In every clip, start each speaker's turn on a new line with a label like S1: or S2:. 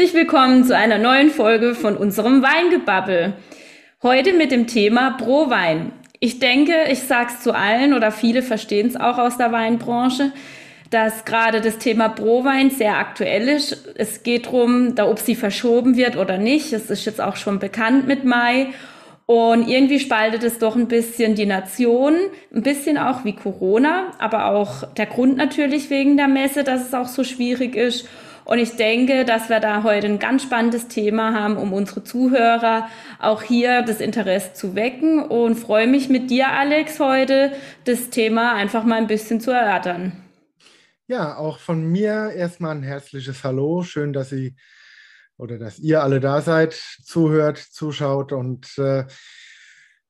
S1: Herzlich willkommen zu einer neuen Folge von unserem Weingebabbel. Heute mit dem Thema Pro-Wein. Ich denke, ich sag's zu allen oder viele verstehen es auch aus der Weinbranche, dass gerade das Thema Pro-Wein sehr aktuell ist. Es geht darum, da, ob sie verschoben wird oder nicht. Es ist jetzt auch schon bekannt mit Mai. Und irgendwie spaltet es doch ein bisschen die Nation, ein bisschen auch wie Corona, aber auch der Grund natürlich wegen der Messe, dass es auch so schwierig ist. Und ich denke, dass wir da heute ein ganz spannendes Thema haben, um unsere Zuhörer auch hier das Interesse zu wecken und freue mich mit dir, Alex, heute das Thema einfach mal ein bisschen zu erörtern.
S2: Ja, auch von mir erstmal ein herzliches Hallo. Schön, dass Sie oder dass ihr alle da seid, zuhört, zuschaut und äh,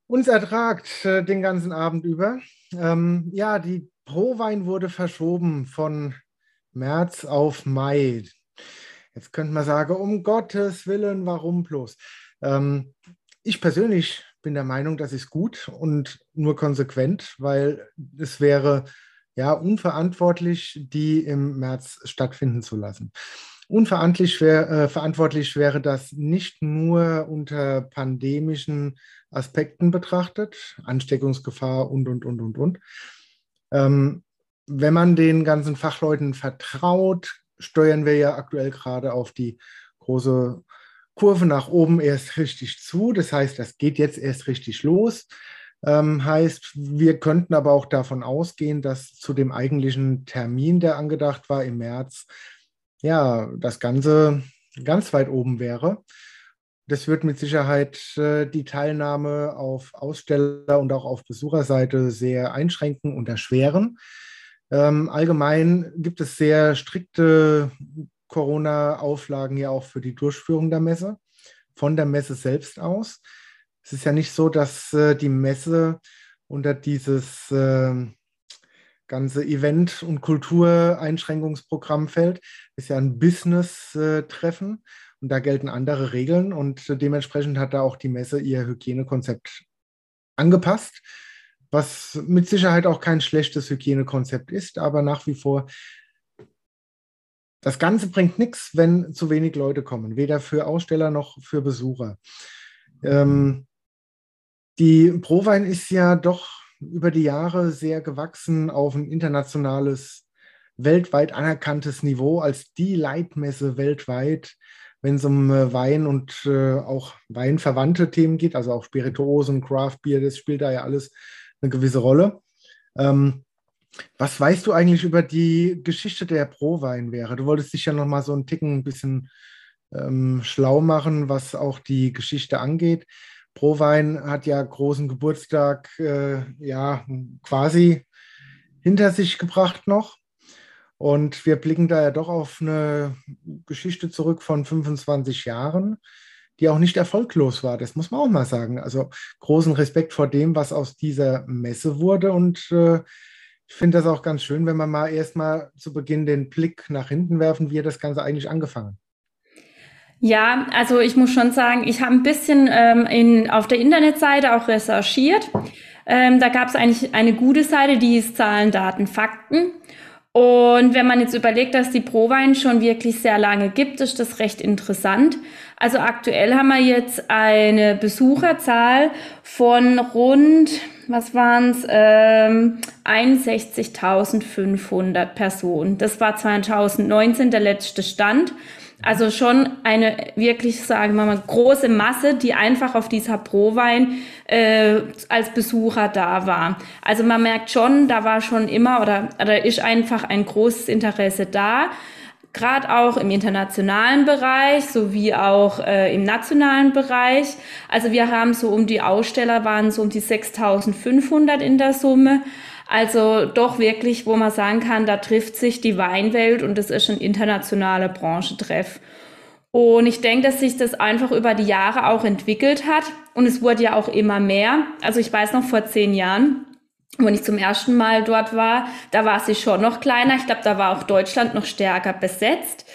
S2: uns ertragt äh, den ganzen Abend über. Ähm, ja, die Prowein wurde verschoben von März auf Mai. Jetzt könnte man sagen, um Gottes Willen, warum bloß? Ähm, ich persönlich bin der Meinung, das ist gut und nur konsequent, weil es wäre ja unverantwortlich, die im März stattfinden zu lassen. Unverantwortlich wär, äh, verantwortlich wäre das nicht nur unter pandemischen Aspekten betrachtet, Ansteckungsgefahr und, und, und, und, und, ähm, wenn man den ganzen Fachleuten vertraut, steuern wir ja aktuell gerade auf die große Kurve nach oben erst richtig zu. Das heißt, das geht jetzt erst richtig los. Ähm, heißt, wir könnten aber auch davon ausgehen, dass zu dem eigentlichen Termin, der angedacht war im März, ja, das Ganze ganz weit oben wäre. Das wird mit Sicherheit äh, die Teilnahme auf Aussteller- und auch auf Besucherseite sehr einschränken und erschweren. Ähm, allgemein gibt es sehr strikte Corona-Auflagen ja auch für die Durchführung der Messe, von der Messe selbst aus. Es ist ja nicht so, dass äh, die Messe unter dieses äh, ganze Event- und Kultureinschränkungsprogramm fällt. Es ist ja ein Business-Treffen und da gelten andere Regeln und dementsprechend hat da auch die Messe ihr Hygienekonzept angepasst was mit Sicherheit auch kein schlechtes Hygienekonzept ist, aber nach wie vor, das Ganze bringt nichts, wenn zu wenig Leute kommen, weder für Aussteller noch für Besucher. Ähm, die Prowein ist ja doch über die Jahre sehr gewachsen auf ein internationales, weltweit anerkanntes Niveau als die Leitmesse weltweit, wenn es um äh, Wein und äh, auch weinverwandte Themen geht, also auch Spirituosen, Craft Beer, das spielt da ja alles eine gewisse Rolle. Ähm, was weißt du eigentlich über die Geschichte der Pro-Weinwehre? Du wolltest dich ja noch mal so einen Ticken ein bisschen ähm, schlau machen, was auch die Geschichte angeht. Prowein hat ja großen Geburtstag äh, ja quasi hinter sich gebracht noch. Und wir blicken da ja doch auf eine Geschichte zurück von 25 Jahren die auch nicht erfolglos war. Das muss man auch mal sagen. Also großen Respekt vor dem, was aus dieser Messe wurde. Und äh, ich finde das auch ganz schön, wenn wir mal erstmal zu Beginn den Blick nach hinten werfen, wie hat das Ganze eigentlich angefangen?
S1: Ja, also ich muss schon sagen, ich habe ein bisschen ähm, in, auf der Internetseite auch recherchiert. Ähm, da gab es eigentlich eine gute Seite, die ist Zahlen, Daten, Fakten. Und wenn man jetzt überlegt, dass die Prowein schon wirklich sehr lange gibt, ist das recht interessant. Also aktuell haben wir jetzt eine Besucherzahl von rund, was waren es, ähm, 61.500 Personen. Das war 2019 der letzte Stand. Also schon eine wirklich, sagen wir mal, große Masse, die einfach auf dieser Prowein äh, als Besucher da war. Also man merkt schon, da war schon immer oder da ist einfach ein großes Interesse da. Gerade auch im internationalen Bereich sowie auch äh, im nationalen Bereich. Also wir haben so um die Aussteller waren so um die 6500 in der Summe. Also doch wirklich, wo man sagen kann, da trifft sich die Weinwelt und das ist ein internationaler Branchentreff. Und ich denke, dass sich das einfach über die Jahre auch entwickelt hat und es wurde ja auch immer mehr. Also ich weiß noch vor zehn Jahren, wenn ich zum ersten Mal dort war, da war sie schon noch kleiner. Ich glaube, da war auch Deutschland noch stärker besetzt.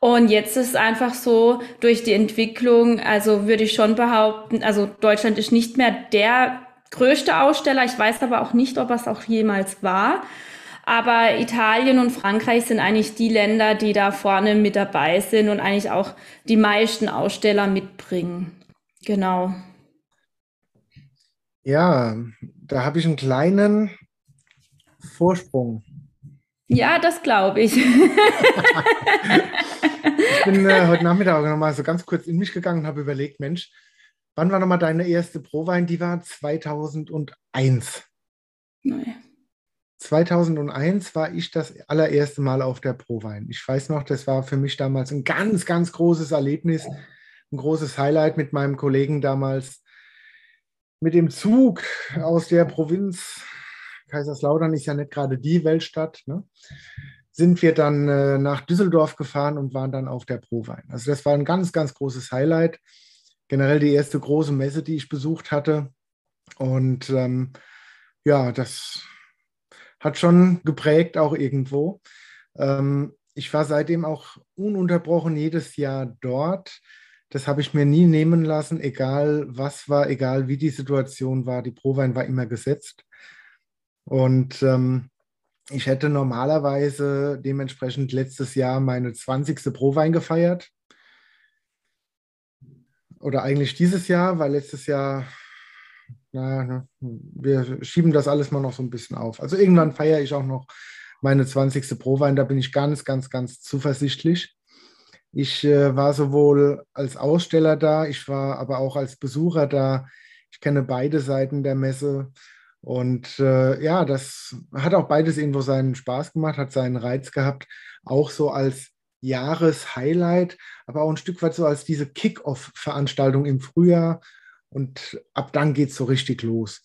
S1: Und jetzt ist es einfach so, durch die Entwicklung, also würde ich schon behaupten, also Deutschland ist nicht mehr der größte Aussteller. Ich weiß aber auch nicht, ob es auch jemals war. Aber Italien und Frankreich sind eigentlich die Länder, die da vorne mit dabei sind und eigentlich auch die meisten Aussteller mitbringen. Genau.
S2: Ja, da habe ich einen kleinen Vorsprung.
S1: Ja, das glaube ich. ich
S2: bin äh, heute Nachmittag nochmal so ganz kurz in mich gegangen und habe überlegt, Mensch, wann war nochmal deine erste Prowein? Die war 2001. Nein. 2001 war ich das allererste Mal auf der Prowein. Ich weiß noch, das war für mich damals ein ganz, ganz großes Erlebnis, ein großes Highlight mit meinem Kollegen damals. Mit dem Zug aus der Provinz, Kaiserslautern ist ja nicht gerade die Weltstadt, ne? sind wir dann äh, nach Düsseldorf gefahren und waren dann auf der Prowein. Also das war ein ganz, ganz großes Highlight. Generell die erste große Messe, die ich besucht hatte. Und ähm, ja, das hat schon geprägt auch irgendwo. Ähm, ich war seitdem auch ununterbrochen jedes Jahr dort. Das habe ich mir nie nehmen lassen, egal was war, egal wie die Situation war. Die Prowein war immer gesetzt. Und ähm, ich hätte normalerweise dementsprechend letztes Jahr meine 20. Prowein gefeiert. Oder eigentlich dieses Jahr, weil letztes Jahr na, wir schieben das alles mal noch so ein bisschen auf. Also irgendwann feiere ich auch noch meine 20. Prowein, da bin ich ganz, ganz, ganz zuversichtlich. Ich äh, war sowohl als Aussteller da, ich war aber auch als Besucher da. Ich kenne beide Seiten der Messe. Und äh, ja, das hat auch beides irgendwo seinen Spaß gemacht, hat seinen Reiz gehabt, auch so als Jahreshighlight, aber auch ein Stück weit so als diese Kick-Off-Veranstaltung im Frühjahr, und ab dann geht es so richtig los.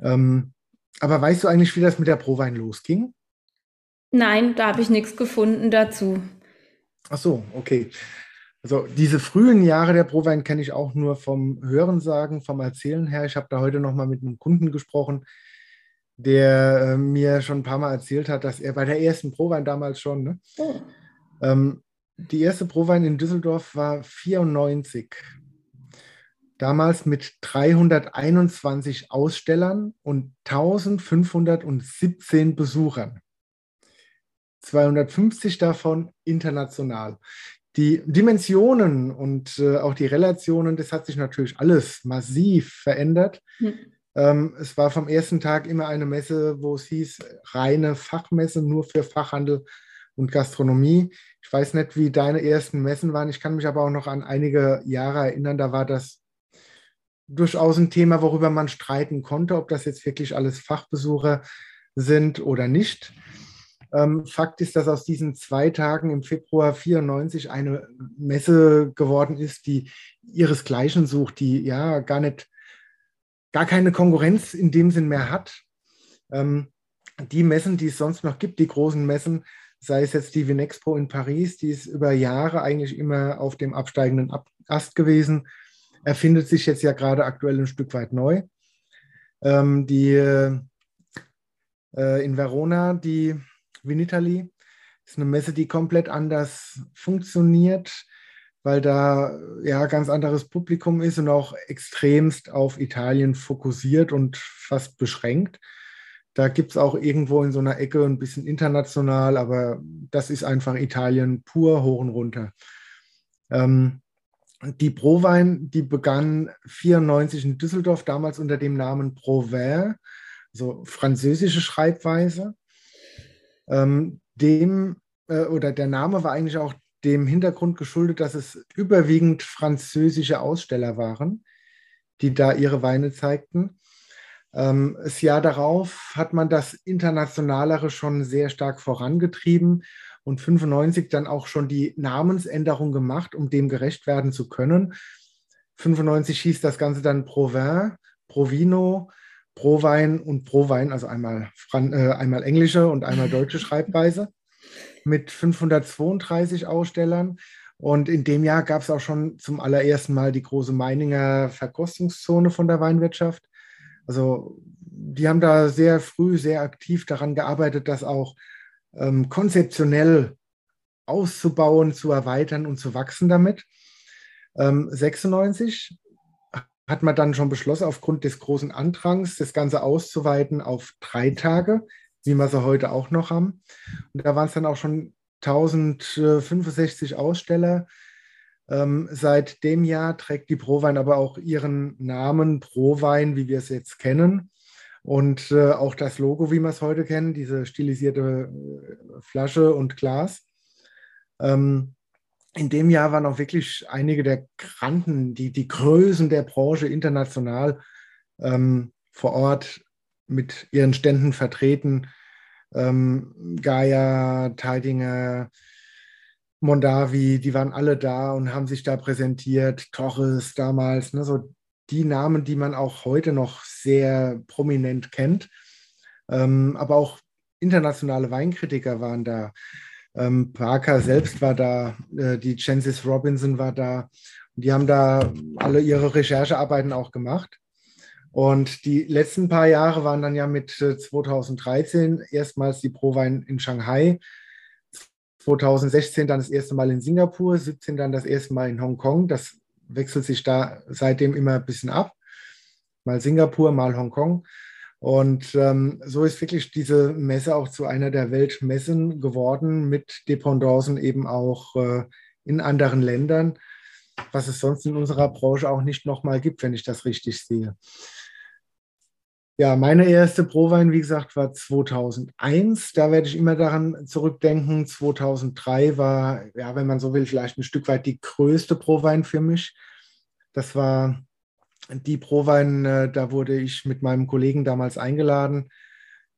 S2: Ähm, aber weißt du eigentlich, wie das mit der Prowein losging?
S1: Nein, da habe ich nichts gefunden dazu.
S2: Ach so, okay. Also diese frühen Jahre der Prowein kenne ich auch nur vom Hörensagen, vom Erzählen her. Ich habe da heute noch mal mit einem Kunden gesprochen, der äh, mir schon ein paar Mal erzählt hat, dass er bei der ersten Prowein damals schon, ne? oh. ähm, die erste Prowein in Düsseldorf war 94 damals mit 321 Ausstellern und 1517 Besuchern. 250 davon international. Die Dimensionen und äh, auch die Relationen, das hat sich natürlich alles massiv verändert. Hm. Ähm, es war vom ersten Tag immer eine Messe, wo es hieß, reine Fachmesse nur für Fachhandel und Gastronomie. Ich weiß nicht, wie deine ersten Messen waren. Ich kann mich aber auch noch an einige Jahre erinnern, da war das durchaus ein Thema, worüber man streiten konnte, ob das jetzt wirklich alles Fachbesucher sind oder nicht. Ähm, Fakt ist, dass aus diesen zwei Tagen im Februar 94 eine Messe geworden ist, die ihresgleichen sucht, die ja gar nicht, gar keine Konkurrenz in dem Sinn mehr hat. Ähm, die Messen, die es sonst noch gibt, die großen Messen, sei es jetzt die Vinexpo in Paris, die ist über Jahre eigentlich immer auf dem absteigenden Ast gewesen erfindet sich jetzt ja gerade aktuell ein Stück weit neu. Ähm, die äh, in Verona, die Vinitali, ist eine Messe, die komplett anders funktioniert, weil da ja ganz anderes Publikum ist und auch extremst auf Italien fokussiert und fast beschränkt. Da gibt es auch irgendwo in so einer Ecke ein bisschen international, aber das ist einfach Italien pur hoch und runter. Ähm, die Prowein, die begann 94 in Düsseldorf, damals unter dem Namen Provin, also französische Schreibweise. Ähm, dem äh, oder der Name war eigentlich auch dem Hintergrund geschuldet, dass es überwiegend französische Aussteller waren, die da ihre Weine zeigten. Ähm, das Jahr darauf hat man das Internationalere schon sehr stark vorangetrieben und 95 dann auch schon die Namensänderung gemacht, um dem gerecht werden zu können. 95 hieß das Ganze dann Provin, Provino, Prowein und Prowein, also einmal, Fran äh, einmal englische und einmal deutsche Schreibweise mit 532 Ausstellern. Und in dem Jahr gab es auch schon zum allerersten Mal die große Meininger Verkostungszone von der Weinwirtschaft. Also die haben da sehr früh, sehr aktiv daran gearbeitet, dass auch ähm, konzeptionell auszubauen, zu erweitern und zu wachsen damit. Ähm, 96 hat man dann schon beschlossen, aufgrund des großen Andrangs das Ganze auszuweiten auf drei Tage wie wir sie heute auch noch haben. Und da waren es dann auch schon 1065 Aussteller. Ähm, seit dem Jahr trägt die Prowein aber auch ihren Namen Prowein, wie wir es jetzt kennen. Und äh, auch das Logo, wie wir es heute kennen, diese stilisierte äh, Flasche und Glas. Ähm, in dem Jahr waren auch wirklich einige der Granden, die, die Größen der Branche international ähm, vor Ort mit ihren Ständen vertreten. Ähm, Gaia, Teidinger, Mondavi, die waren alle da und haben sich da präsentiert. Torres damals, ne, so die Namen, die man auch heute noch sehr prominent kennt. Ähm, aber auch internationale Weinkritiker waren da. Ähm, Parker selbst war da, äh, die Chances Robinson war da. Die haben da alle ihre Recherchearbeiten auch gemacht. Und die letzten paar Jahre waren dann ja mit äh, 2013 erstmals die Prowein in Shanghai, 2016 dann das erste Mal in Singapur, 2017 dann das erste Mal in Hongkong. Das wechselt sich da seitdem immer ein bisschen ab. Mal Singapur, mal Hongkong. Und ähm, so ist wirklich diese Messe auch zu einer der Weltmessen geworden, mit Dependancen eben auch äh, in anderen Ländern, was es sonst in unserer Branche auch nicht nochmal gibt, wenn ich das richtig sehe. Ja, meine erste Prowein, wie gesagt, war 2001. Da werde ich immer daran zurückdenken. 2003 war, ja, wenn man so will, vielleicht ein Stück weit die größte Prowein für mich. Das war die Prowein, äh, da wurde ich mit meinem Kollegen damals eingeladen.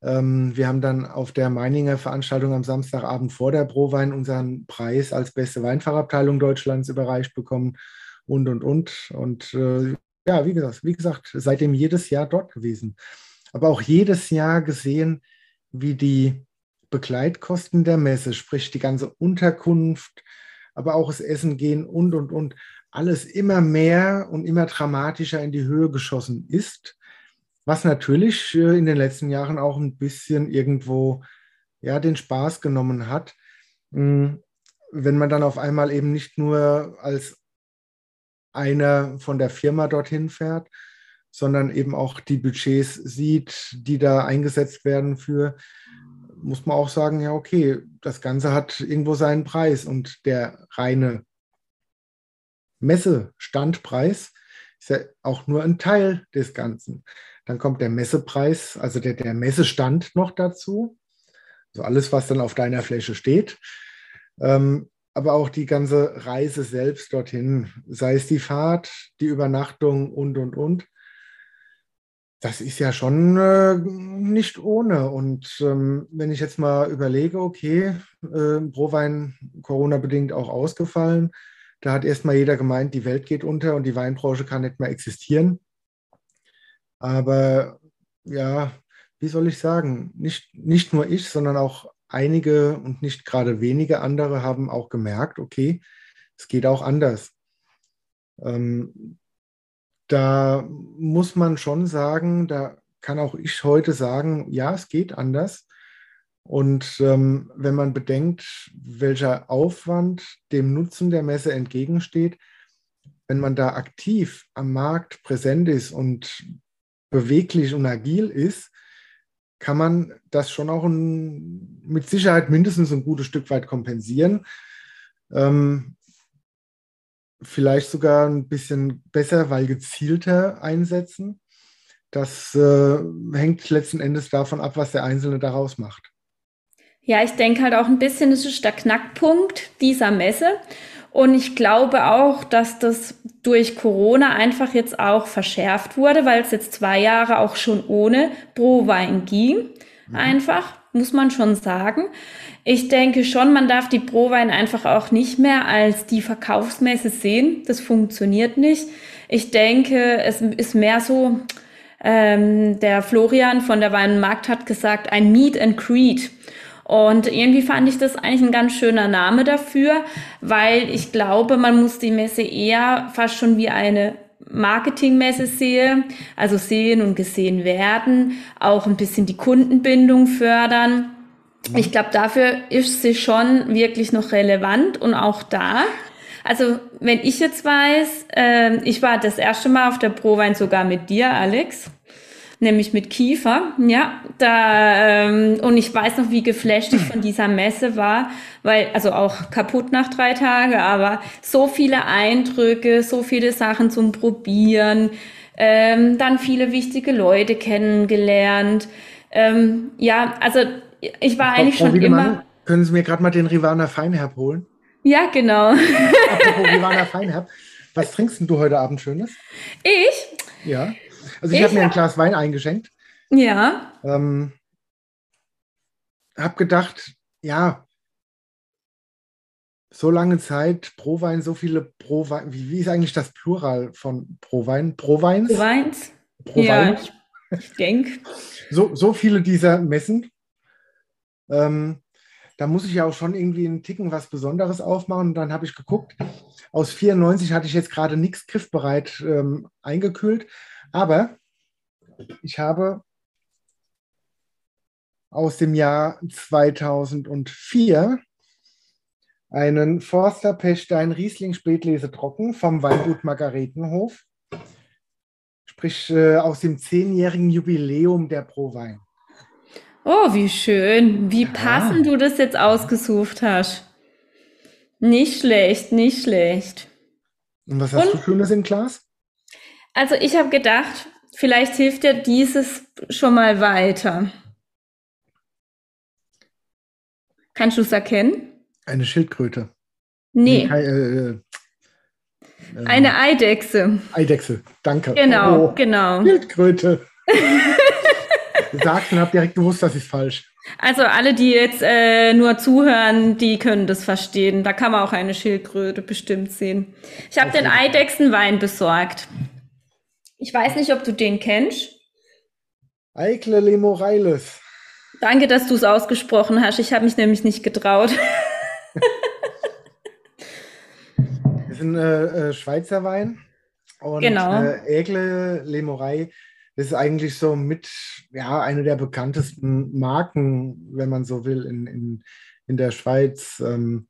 S2: Ähm, wir haben dann auf der Meininger Veranstaltung am Samstagabend vor der Prowein unseren Preis als beste Weinfachabteilung Deutschlands überreicht bekommen und, und, und. Und äh, ja, wie gesagt, wie gesagt, seitdem jedes Jahr dort gewesen. Aber auch jedes Jahr gesehen, wie die Begleitkosten der Messe, sprich die ganze Unterkunft, aber auch das Essen gehen und, und, und, alles immer mehr und immer dramatischer in die Höhe geschossen ist, was natürlich äh, in den letzten Jahren auch ein bisschen irgendwo ja, den Spaß genommen hat, hm, wenn man dann auf einmal eben nicht nur als einer von der Firma dorthin fährt, sondern eben auch die Budgets sieht, die da eingesetzt werden für, muss man auch sagen, ja, okay, das Ganze hat irgendwo seinen Preis und der reine Messestandpreis ist ja auch nur ein Teil des Ganzen. Dann kommt der Messepreis, also der, der Messestand noch dazu. Also alles, was dann auf deiner Fläche steht. Ähm, aber auch die ganze Reise selbst dorthin, sei es die Fahrt, die Übernachtung und, und, und. Das ist ja schon äh, nicht ohne. Und ähm, wenn ich jetzt mal überlege, okay, äh, Prowein Corona-bedingt auch ausgefallen, da hat erstmal jeder gemeint, die Welt geht unter und die Weinbranche kann nicht mehr existieren. Aber ja, wie soll ich sagen, nicht, nicht nur ich, sondern auch einige und nicht gerade wenige andere haben auch gemerkt, okay, es geht auch anders. Ähm, da muss man schon sagen, da kann auch ich heute sagen, ja, es geht anders. Und ähm, wenn man bedenkt, welcher Aufwand dem Nutzen der Messe entgegensteht, wenn man da aktiv am Markt präsent ist und beweglich und agil ist, kann man das schon auch ein, mit Sicherheit mindestens ein gutes Stück weit kompensieren. Ähm, vielleicht sogar ein bisschen besser, weil gezielter einsetzen. Das äh, hängt letzten Endes davon ab, was der Einzelne daraus macht.
S1: Ja, ich denke halt auch ein bisschen, das ist der Knackpunkt dieser Messe. Und ich glaube auch, dass das durch Corona einfach jetzt auch verschärft wurde, weil es jetzt zwei Jahre auch schon ohne Pro-Wein ging. Mhm. Einfach, muss man schon sagen. Ich denke schon, man darf die Pro-Wein einfach auch nicht mehr als die Verkaufsmesse sehen. Das funktioniert nicht. Ich denke, es ist mehr so, ähm, der Florian von der Weinmarkt hat gesagt, ein Meet and Creed. Und irgendwie fand ich das eigentlich ein ganz schöner Name dafür, weil ich glaube, man muss die Messe eher fast schon wie eine Marketingmesse sehen, also sehen und gesehen werden, auch ein bisschen die Kundenbindung fördern. Ich glaube, dafür ist sie schon wirklich noch relevant und auch da. Also wenn ich jetzt weiß, äh, ich war das erste Mal auf der Prowein sogar mit dir, Alex. Nämlich mit Kiefer. Ja, da ähm, und ich weiß noch, wie geflasht ich von dieser Messe war, weil also auch kaputt nach drei Tagen, aber so viele Eindrücke, so viele Sachen zum Probieren, ähm, dann viele wichtige Leute kennengelernt. Ähm, ja, also ich war Frau, eigentlich Frau schon Wiedemann, immer.
S2: Können Sie mir gerade mal den Rivana Feinherb holen?
S1: Ja, genau.
S2: Apropos Rivana Feinherb. Was trinkst du heute Abend Schönes?
S1: Ich?
S2: Ja. Also ich, ich habe mir ein Glas Wein eingeschenkt.
S1: Ja.
S2: Ähm, hab gedacht, ja, so lange Zeit, Pro Wein, so viele Pro Wein. Wie, wie ist eigentlich das Plural von Pro Wein? Pro Weins?
S1: Pro Weins. Pro ja, Wein. ich denke.
S2: So, so viele dieser Messen. Ähm, da muss ich ja auch schon irgendwie einen Ticken was Besonderes aufmachen. Und dann habe ich geguckt, aus 94 hatte ich jetzt gerade nichts griffbereit ähm, eingekühlt, aber ich habe aus dem Jahr 2004 einen Forster Pechstein Riesling Spätlese trocken vom Weingut Margaretenhof, sprich äh, aus dem zehnjährigen Jubiläum der Prowein.
S1: Oh, wie schön. Wie passend du das jetzt ausgesucht hast. Nicht schlecht, nicht schlecht.
S2: Und was hast Und, du Schönes im Glas?
S1: Also ich habe gedacht, vielleicht hilft dir dieses schon mal weiter. Kannst du es erkennen?
S2: Eine Schildkröte.
S1: Nee. nee äh, äh, Eine ähm, Eidechse.
S2: Eidechse, danke.
S1: Genau, oh, genau.
S2: Schildkröte. gesagt und habe direkt gewusst, das ist falsch.
S1: Also alle, die jetzt äh, nur zuhören, die können das verstehen. Da kann man auch eine Schildkröte bestimmt sehen. Ich habe den Eidechsenwein besorgt. Ich weiß nicht, ob du den kennst.
S2: Eikle Lemoreiles.
S1: Danke, dass du es ausgesprochen hast. Ich habe mich nämlich nicht getraut.
S2: das ist ein äh, äh, Schweizer Wein. Und
S1: genau.
S2: äh, Egle Lemorei das ist eigentlich so mit, ja, eine der bekanntesten Marken, wenn man so will, in, in, in der Schweiz. Ähm,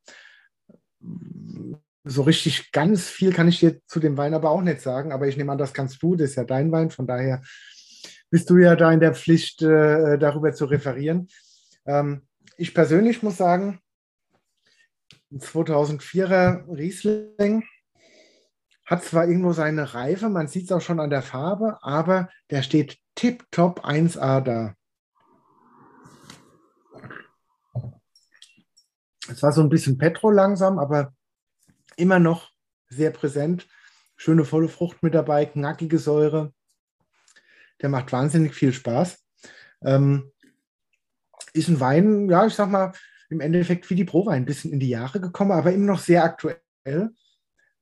S2: so richtig ganz viel kann ich dir zu dem Wein aber auch nicht sagen, aber ich nehme an, das kannst du, das ist ja dein Wein, von daher bist du ja da in der Pflicht, äh, darüber zu referieren. Ähm, ich persönlich muss sagen, 2004er Riesling, hat zwar irgendwo seine Reife, man sieht es auch schon an der Farbe, aber der steht tipptopp 1A da. Es war so ein bisschen Petro langsam, aber immer noch sehr präsent. Schöne volle Frucht mit dabei, knackige Säure. Der macht wahnsinnig viel Spaß. Ähm, ist ein Wein, ja, ich sag mal, im Endeffekt wie die Prowein, ein bisschen in die Jahre gekommen, aber immer noch sehr aktuell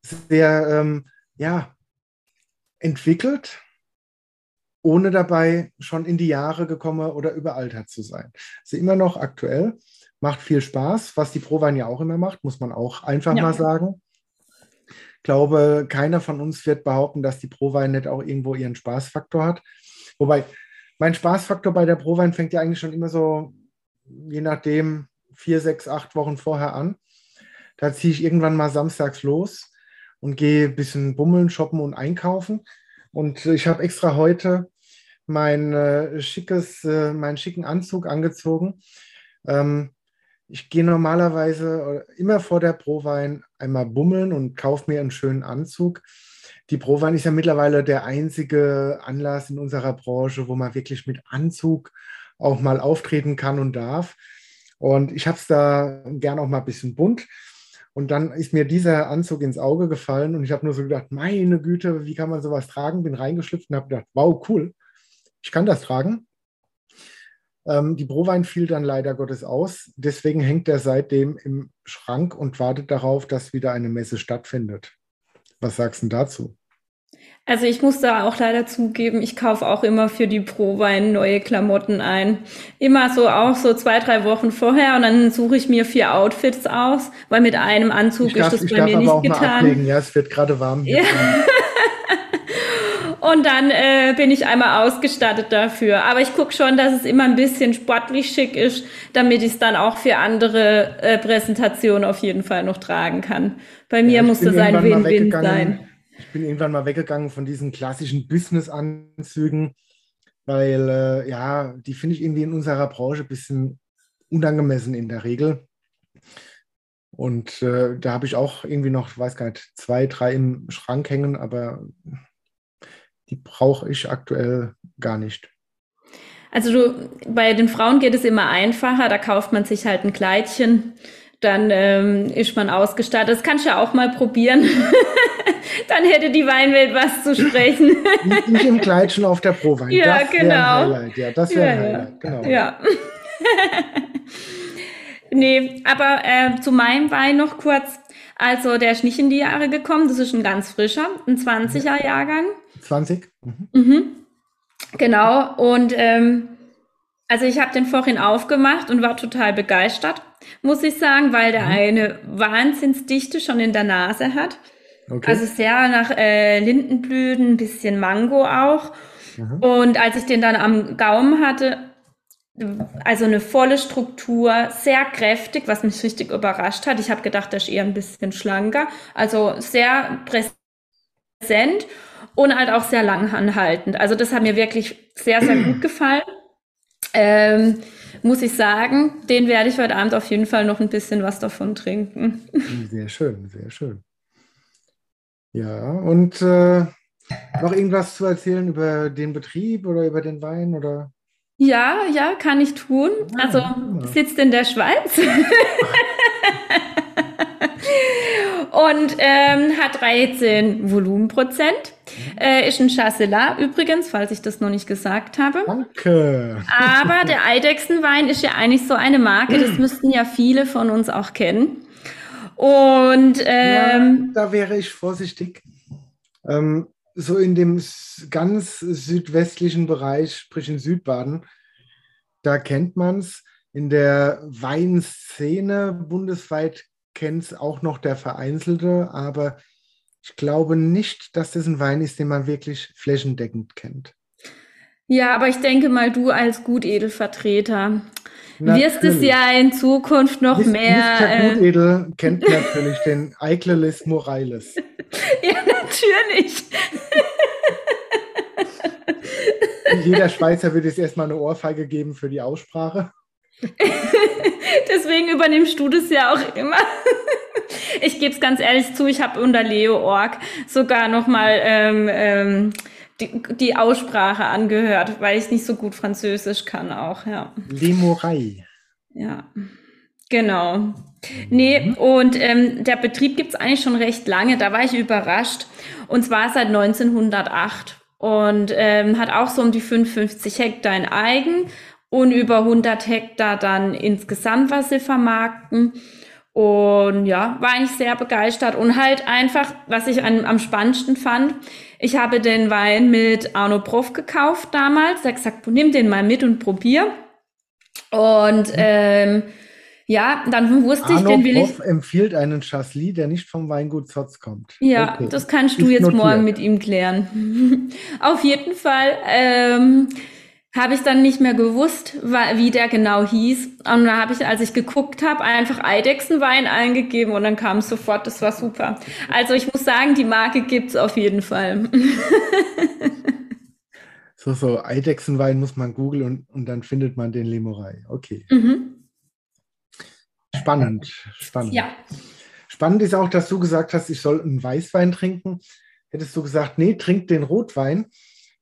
S2: sehr ähm, ja, entwickelt, ohne dabei schon in die Jahre gekommen oder überaltert zu sein. Ist immer noch aktuell, macht viel Spaß, was die Prowein ja auch immer macht, muss man auch einfach ja. mal sagen. Ich glaube, keiner von uns wird behaupten, dass die Prowein nicht auch irgendwo ihren Spaßfaktor hat. Wobei, mein Spaßfaktor bei der Prowein fängt ja eigentlich schon immer so, je nachdem, vier, sechs, acht Wochen vorher an. Da ziehe ich irgendwann mal samstags los und gehe ein bisschen bummeln, shoppen und einkaufen. Und ich habe extra heute mein äh, schickes, äh, meinen schicken Anzug angezogen. Ähm, ich gehe normalerweise äh, immer vor der Prowein einmal bummeln und kaufe mir einen schönen Anzug. Die Prowein ist ja mittlerweile der einzige Anlass in unserer Branche, wo man wirklich mit Anzug auch mal auftreten kann und darf. Und ich habe es da gern auch mal ein bisschen bunt. Und dann ist mir dieser Anzug ins Auge gefallen und ich habe nur so gedacht, meine Güte, wie kann man sowas tragen? Bin reingeschlüpft und habe gedacht, wow, cool, ich kann das tragen. Ähm, die Prowein fiel dann leider Gottes aus. Deswegen hängt er seitdem im Schrank und wartet darauf, dass wieder eine Messe stattfindet. Was sagst du dazu?
S1: Also ich muss da auch leider zugeben, ich kaufe auch immer für die Prowein neue Klamotten ein. Immer so auch so zwei, drei Wochen vorher und dann suche ich mir vier Outfits aus, weil mit einem Anzug darf, ist das bei mir nicht getan.
S2: Ja, es wird gerade warm. Hier. Ja.
S1: Und dann äh, bin ich einmal ausgestattet dafür. Aber ich gucke schon, dass es immer ein bisschen sportlich schick ist, damit ich es dann auch für andere äh, Präsentationen auf jeden Fall noch tragen kann. Bei mir ja, muss das ein Win-Win sein
S2: ich bin irgendwann mal weggegangen von diesen klassischen Business-Anzügen. weil äh, ja, die finde ich irgendwie in unserer Branche ein bisschen unangemessen in der Regel. Und äh, da habe ich auch irgendwie noch, weiß gar nicht, zwei, drei im Schrank hängen, aber die brauche ich aktuell gar nicht.
S1: Also du, bei den Frauen geht es immer einfacher, da kauft man sich halt ein Kleidchen, dann ähm, ist man ausgestattet. Das kannst du ja auch mal probieren. dann hätte die Weinwelt was zu sprechen.
S2: Nicht im Kleidchen auf der Prowein.
S1: Ja, das genau.
S2: Ja, das wäre ja, ein Highlight, genau.
S1: Ja. nee, aber äh, zu meinem Wein noch kurz. Also der ist nicht in die Jahre gekommen, das ist ein ganz frischer, ein 20er Jahrgang.
S2: 20?
S1: Mhm. mhm. Genau, und ähm, also ich habe den vorhin aufgemacht und war total begeistert, muss ich sagen, weil der mhm. eine Wahnsinnsdichte schon in der Nase hat. Okay. Also sehr nach äh, Lindenblüten, ein bisschen Mango auch. Und als ich den dann am Gaumen hatte, also eine volle Struktur, sehr kräftig, was mich richtig überrascht hat. Ich habe gedacht, der ist eher ein bisschen schlanker. Also sehr präsent und halt auch sehr langanhaltend. Also das hat mir wirklich sehr, sehr gut gefallen. Ähm, muss ich sagen, den werde ich heute Abend auf jeden Fall noch ein bisschen was davon trinken.
S2: Sehr schön, sehr schön. Ja, und äh, noch irgendwas zu erzählen über den Betrieb oder über den Wein oder?
S1: Ja, ja, kann ich tun. Ah, also ja. sitzt in der Schweiz und ähm, hat 13 Volumenprozent. Äh, ist ein Chasselas übrigens, falls ich das noch nicht gesagt habe.
S2: Danke.
S1: Aber der Eidechsenwein ist ja eigentlich so eine Marke, das müssten ja viele von uns auch kennen. Und ähm,
S2: ja, da wäre ich vorsichtig. Ähm, so in dem ganz südwestlichen Bereich, sprich in Südbaden, da kennt man es. In der Weinszene bundesweit kennt es auch noch der Vereinzelte, aber ich glaube nicht, dass das ein Wein ist, den man wirklich flächendeckend kennt.
S1: Ja, aber ich denke mal, du als Gutedelvertreter wirst es ja in Zukunft noch Mis mehr.
S2: Mr. Äh, Gutedel kennt natürlich den Eiklelis Morales.
S1: ja, natürlich.
S2: Jeder Schweizer würde es erstmal eine Ohrfeige geben für die Aussprache.
S1: Deswegen übernimmst du das ja auch immer. Ich gebe es ganz ehrlich zu, ich habe unter Leo Org sogar nochmal ähm, ähm, die, die, Aussprache angehört, weil ich nicht so gut Französisch kann auch, ja.
S2: Limorei.
S1: Ja, genau. Nee, mhm. und ähm, der Betrieb gibt es eigentlich schon recht lange, da war ich überrascht. Und zwar seit 1908 und ähm, hat auch so um die 55 Hektar in Eigen und über 100 Hektar dann insgesamt, was sie vermarkten. Und ja, war eigentlich sehr begeistert und halt einfach, was ich an, am spannendsten fand, ich habe den Wein mit Arno Prof gekauft damals. Er hat gesagt, nimm den mal mit und probier. Und ähm, ja, dann wusste
S2: Arno
S1: ich, den will
S2: Prof ich. empfiehlt einen Chasselis, der nicht vom Weingut Zotz kommt.
S1: Ja, okay. das kannst du Ist jetzt notiert. morgen mit ihm klären. Auf jeden Fall. Ähm, habe ich dann nicht mehr gewusst, wie der genau hieß. Und dann habe ich, als ich geguckt habe, einfach Eidechsenwein eingegeben und dann kam es sofort, das war super. Also ich muss sagen, die Marke gibt es auf jeden Fall.
S2: so, so, Eidechsenwein muss man googeln und, und dann findet man den Lemorei. Okay. Mhm. Spannend, spannend.
S1: Ja.
S2: Spannend ist auch, dass du gesagt hast, ich soll einen Weißwein trinken. Hättest du gesagt, nee, trink den Rotwein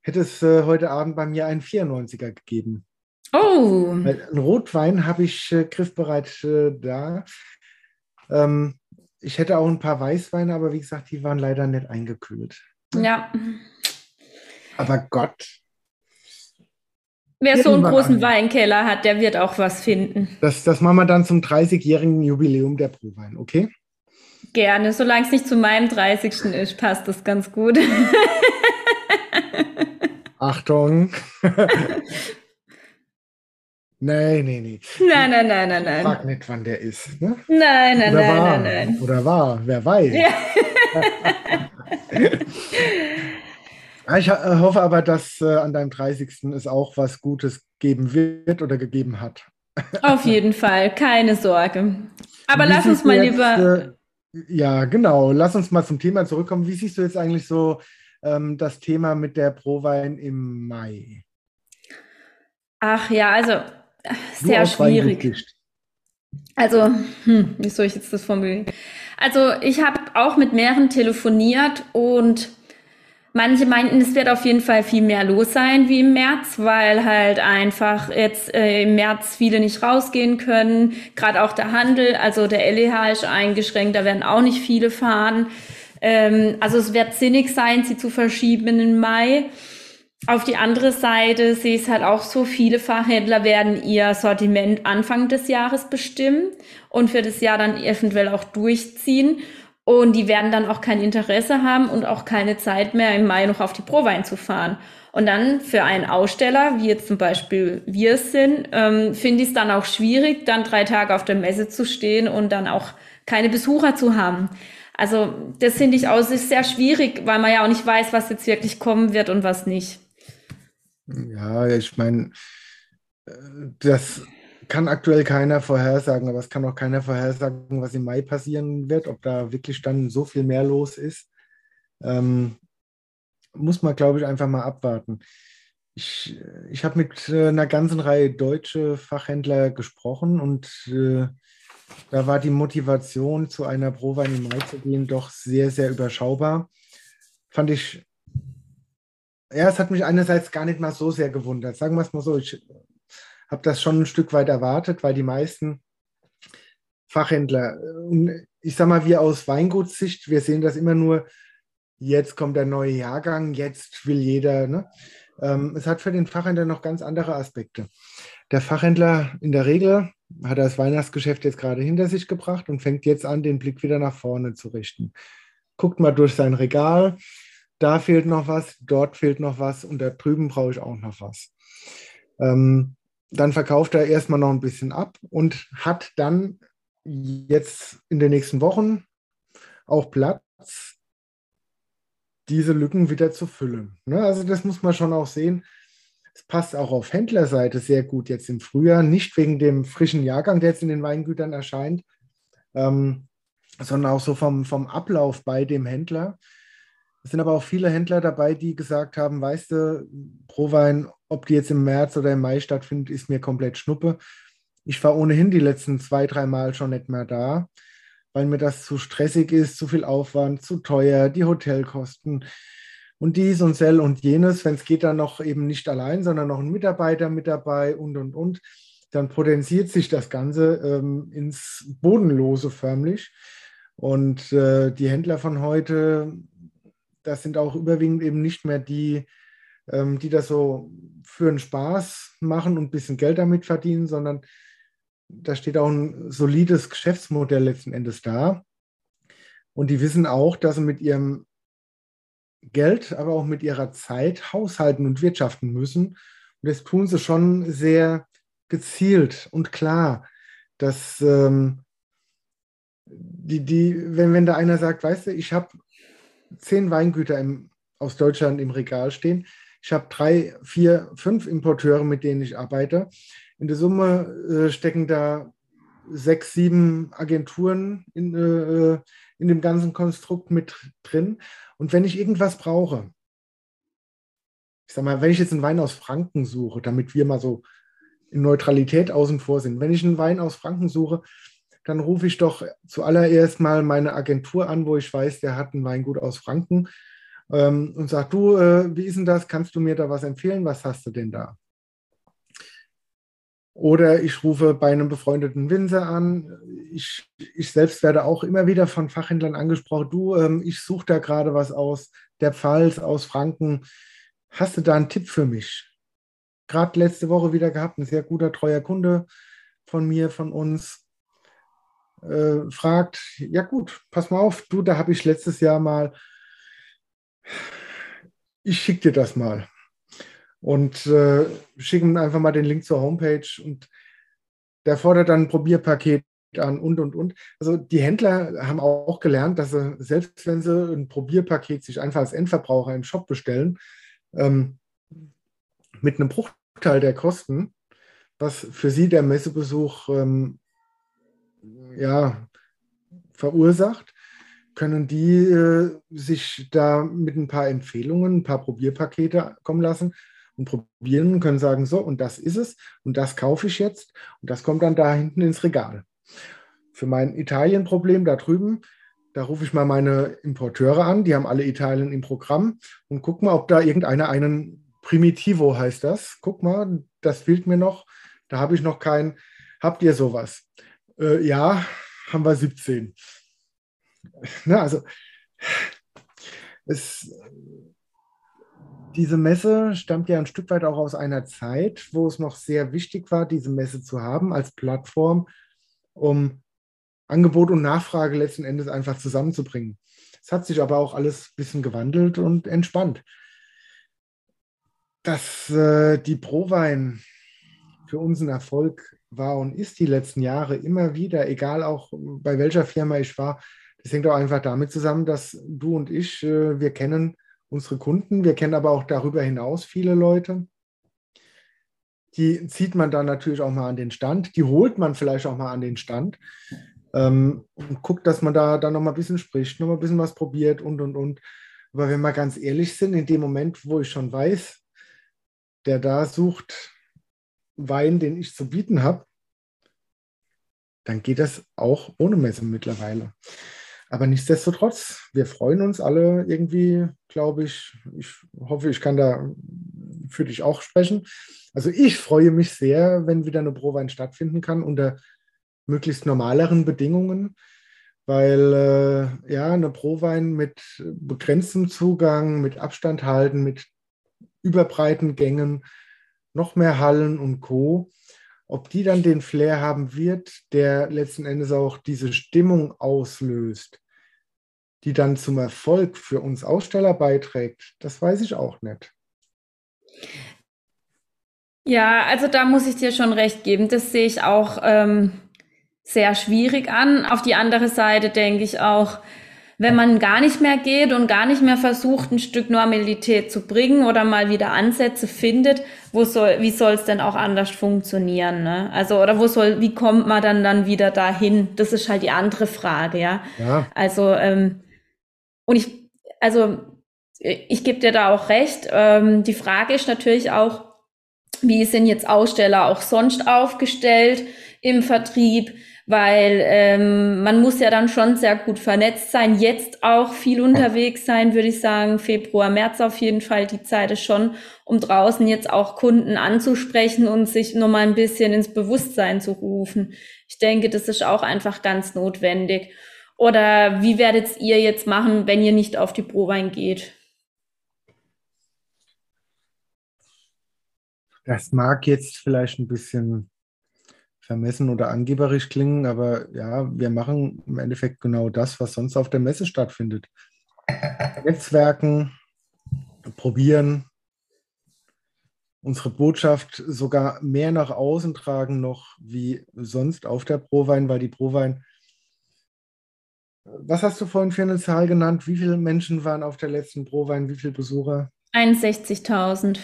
S2: hätte es äh, heute Abend bei mir einen 94er gegeben.
S1: Oh.
S2: Einen Rotwein habe ich äh, griffbereit äh, da. Ähm, ich hätte auch ein paar Weißweine, aber wie gesagt, die waren leider nicht eingekühlt.
S1: Ja.
S2: Aber Gott.
S1: Wer so einen großen an. Weinkeller hat, der wird auch was finden.
S2: Das, das machen wir dann zum 30-jährigen Jubiläum der Prowein, okay?
S1: Gerne, solange es nicht zu meinem 30. ist, passt das ganz gut.
S2: Achtung. Nein, nein, nein.
S1: Nein, nein, nein, nein, nein.
S2: Frag nicht, wann der ist. Ne?
S1: Nein, nein, Oder nein, war. nein, nein.
S2: Oder war, wer weiß. Ja. ich äh, hoffe aber, dass äh, an deinem 30. es auch was Gutes geben wird oder gegeben hat.
S1: Auf jeden Fall, keine Sorge. Aber lass uns mal jetzt, lieber.
S2: Äh, ja, genau. Lass uns mal zum Thema zurückkommen. Wie siehst du jetzt eigentlich so ähm, das Thema mit der Prowein im Mai?
S1: Ach ja, also sehr schwierig. Also, hm, wie soll ich jetzt das formulieren? Also, ich habe auch mit mehreren telefoniert und manche meinten, es wird auf jeden Fall viel mehr los sein wie im März, weil halt einfach jetzt äh, im März viele nicht rausgehen können. Gerade auch der Handel, also der LEH ist eingeschränkt, da werden auch nicht viele fahren. Ähm, also es wird sinnig sein, sie zu verschieben den Mai. Auf die andere Seite sehe ich es halt auch so, viele Fachhändler werden ihr Sortiment Anfang des Jahres bestimmen und für das Jahr dann eventuell auch durchziehen. Und die werden dann auch kein Interesse haben und auch keine Zeit mehr im Mai noch auf die Prowein zu fahren. Und dann für einen Aussteller, wie jetzt zum Beispiel wir sind, ähm, finde ich es dann auch schwierig, dann drei Tage auf der Messe zu stehen und dann auch keine Besucher zu haben. Also das finde ich auch sehr schwierig, weil man ja auch nicht weiß, was jetzt wirklich kommen wird und was nicht.
S2: Ja, ich meine, äh, das kann aktuell keiner vorhersagen, aber es kann auch keiner vorhersagen, was im Mai passieren wird, ob da wirklich dann so viel mehr los ist. Ähm, muss man, glaube ich, einfach mal abwarten. Ich, ich habe mit äh, einer ganzen Reihe deutsche Fachhändler gesprochen und äh, da war die Motivation, zu einer Prowein im Mai zu gehen, doch sehr, sehr überschaubar. Fand ich ja, es hat mich einerseits gar nicht mal so sehr gewundert. Sagen wir es mal so, ich habe das schon ein Stück weit erwartet, weil die meisten Fachhändler, ich sage mal, wir aus Weingutssicht, wir sehen das immer nur, jetzt kommt der neue Jahrgang, jetzt will jeder. Ne? Ähm, es hat für den Fachhändler noch ganz andere Aspekte. Der Fachhändler in der Regel hat das Weihnachtsgeschäft jetzt gerade hinter sich gebracht und fängt jetzt an, den Blick wieder nach vorne zu richten. Guckt mal durch sein Regal, da fehlt noch was, dort fehlt noch was und da drüben brauche ich auch noch was. Ähm, dann verkauft er erstmal noch ein bisschen ab und hat dann jetzt in den nächsten Wochen auch Platz, diese Lücken wieder zu füllen. Ne? Also das muss man schon auch sehen. Es passt auch auf Händlerseite sehr gut jetzt im Frühjahr, nicht wegen dem frischen Jahrgang, der jetzt in den Weingütern erscheint, ähm, sondern auch so vom, vom Ablauf bei dem Händler. Es sind aber auch viele Händler dabei, die gesagt haben, weißt du, Prowein, ob die jetzt im März oder im Mai stattfindet, ist mir komplett Schnuppe. Ich war ohnehin die letzten zwei, drei Mal schon nicht mehr da, weil mir das zu stressig ist, zu viel Aufwand, zu teuer, die Hotelkosten und dies und sel und jenes. Wenn es geht, dann noch eben nicht allein, sondern noch ein Mitarbeiter mit dabei und und und. Dann potenziert sich das Ganze ähm, ins Bodenlose förmlich. Und äh, die Händler von heute das sind auch überwiegend eben nicht mehr die, ähm, die das so für einen Spaß machen und ein bisschen Geld damit verdienen, sondern da steht auch ein solides Geschäftsmodell letzten Endes da. Und die wissen auch, dass sie mit ihrem Geld, aber auch mit ihrer Zeit haushalten und wirtschaften müssen. Und das tun sie schon sehr gezielt und klar, dass ähm, die, die, wenn, wenn da einer sagt, weißt du, ich habe zehn Weingüter im, aus Deutschland im Regal stehen. Ich habe drei, vier, fünf Importeure, mit denen ich arbeite. In der Summe äh, stecken da sechs, sieben Agenturen in, äh, in dem ganzen Konstrukt mit drin. Und wenn ich irgendwas brauche, ich sag mal, wenn ich jetzt einen Wein aus Franken suche, damit wir mal so in Neutralität außen vor sind, wenn ich einen Wein aus Franken suche, dann rufe ich doch zuallererst mal meine Agentur an, wo ich weiß, der hat ein Weingut aus Franken ähm, und sage, du, äh, wie ist denn das? Kannst du mir da was empfehlen? Was hast du denn da? Oder ich rufe bei einem befreundeten Winzer an. Ich, ich selbst werde auch immer wieder von Fachhändlern angesprochen. Du, ähm, ich suche da gerade was aus der Pfalz, aus Franken. Hast du da einen Tipp für mich? Gerade letzte Woche wieder gehabt, ein sehr guter, treuer Kunde von mir, von uns äh, fragt, ja gut, pass mal auf, du, da habe ich letztes Jahr mal, ich schicke dir das mal. Und äh, schicken einfach mal den Link zur Homepage und der fordert dann ein Probierpaket an und, und, und. Also die Händler haben auch gelernt, dass sie, selbst wenn sie ein Probierpaket sich einfach als Endverbraucher im Shop bestellen, ähm, mit einem Bruchteil der Kosten, was für sie der Messebesuch ähm, ja, verursacht, können die äh, sich da mit ein paar Empfehlungen, ein paar Probierpakete kommen lassen und probieren und können sagen, so, und das ist es und das kaufe ich jetzt und das kommt dann da hinten ins Regal. Für mein Italien-Problem da drüben, da rufe ich mal meine Importeure an, die haben alle Italien im Programm und guck mal, ob da irgendeiner einen Primitivo heißt das. Guck mal, das fehlt mir noch. Da habe ich noch keinen. Habt ihr sowas? Äh, ja, haben wir 17. Na, also es, diese Messe stammt ja ein Stück weit auch aus einer Zeit, wo es noch sehr wichtig war, diese Messe zu haben als Plattform, um Angebot und Nachfrage letzten Endes einfach zusammenzubringen. Es hat sich aber auch alles ein bisschen gewandelt und entspannt. Dass äh, die Prowein für uns ein Erfolg war und ist die letzten Jahre immer wieder, egal auch bei welcher Firma ich war, das hängt auch einfach damit zusammen, dass du und ich, äh, wir kennen unsere Kunden, wir kennen aber auch darüber hinaus viele Leute. Die zieht man dann natürlich auch mal an den Stand, die holt man vielleicht auch mal an den Stand ähm, und guckt, dass man da dann noch mal ein bisschen spricht, noch mal ein bisschen was probiert und und und. Aber wenn wir ganz ehrlich sind, in dem Moment, wo ich schon weiß, der da sucht Wein, den ich zu bieten habe, dann geht das auch ohne Messe mittlerweile. Aber nichtsdestotrotz, wir freuen uns alle irgendwie, glaube ich. Ich hoffe, ich kann da für dich auch sprechen. Also ich freue mich sehr, wenn wieder eine Prowein stattfinden kann unter möglichst normaleren Bedingungen, weil äh, ja eine Prowein mit begrenztem Zugang, mit Abstand halten, mit überbreiten Gängen, noch mehr Hallen und Co. Ob die dann den Flair haben wird, der letzten Endes auch diese Stimmung auslöst, die dann zum Erfolg für uns Aussteller beiträgt, das weiß ich auch nicht.
S1: Ja, also da muss ich dir schon recht geben. Das sehe ich auch ähm, sehr schwierig an. Auf die andere Seite denke ich auch, wenn man gar nicht mehr geht und gar nicht mehr versucht, ein Stück Normalität zu bringen oder mal wieder Ansätze findet, wo soll, wie soll es denn auch anders funktionieren? Ne? Also, oder wo soll, wie kommt man dann dann wieder dahin? Das ist halt die andere Frage, ja. ja. Also, ähm, und ich, also, ich gebe dir da auch recht. Ähm, die Frage ist natürlich auch, wie sind jetzt Aussteller auch sonst aufgestellt im Vertrieb? Weil ähm, man muss ja dann schon sehr gut vernetzt sein, jetzt auch viel unterwegs sein, würde ich sagen, Februar, März auf jeden Fall, die Zeit ist schon, um draußen jetzt auch Kunden anzusprechen und sich nochmal ein bisschen ins Bewusstsein zu rufen. Ich denke, das ist auch einfach ganz notwendig. Oder wie werdet ihr jetzt machen, wenn ihr nicht auf die Prowein geht?
S2: Das mag jetzt vielleicht ein bisschen vermessen oder angeberisch klingen, aber ja, wir machen im Endeffekt genau das, was sonst auf der Messe stattfindet. Netzwerken, probieren, unsere Botschaft sogar mehr nach außen tragen noch wie sonst auf der Prowein, weil die Prowein, was hast du vorhin für eine Zahl genannt? Wie viele Menschen waren auf der letzten Prowein? Wie viele Besucher?
S1: 61.000